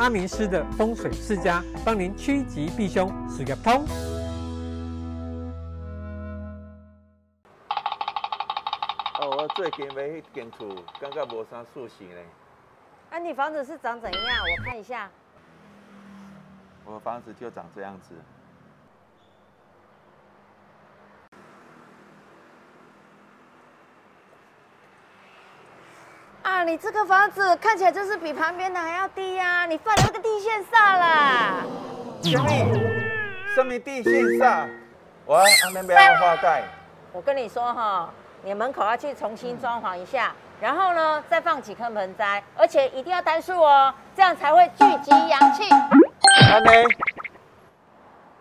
阿明师的风水世家，帮您趋吉避凶，事业通。哦，我最近买一间厝，感觉无啥舒适呢。啊，你房子是长怎样？我看一下。我房子就长这样子。啊，你这个房子看起来就是比旁边的还要低呀、啊！你犯了那个地线煞啦！什么？什么地线煞？我安那边要花盖。我跟你说哈，你门口要去重新装潢一下，然后呢，再放几棵盆栽，而且一定要单数哦，这样才会聚集阳气。安内。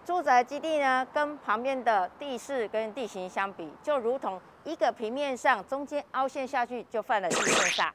住宅基地呢，跟旁边的地势跟地形相比，就如同一个平面上中间凹陷下去，就犯了地线煞。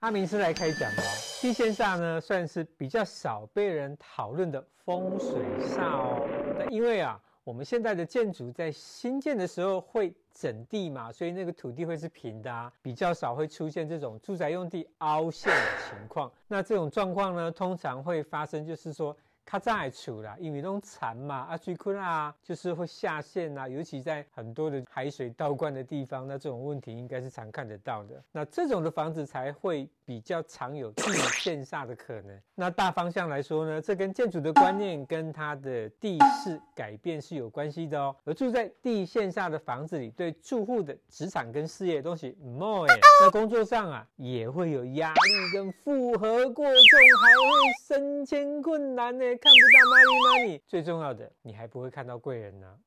阿明是来开讲哦，地线煞呢，算是比较少被人讨论的风水煞哦。那因为啊，我们现在的建筑在新建的时候会整地嘛，所以那个土地会是平的啊，比较少会出现这种住宅用地凹陷的情况。那这种状况呢，通常会发生，就是说。它在处啦，因为那种残嘛，啊，水库啊，就是会下陷啊，尤其在很多的海水倒灌的地方，那这种问题应该是常看得到的。那这种的房子才会比较常有地陷煞的可能。那大方向来说呢，这跟建筑的观念跟它的地势改变是有关系的哦。而住在地线煞的房子里，对住户的职场跟事业东西唔好哎，在工作上啊也会有压力跟负荷过重，还会升迁困难呢。看不到 money money，最重要的，你还不会看到贵人呢。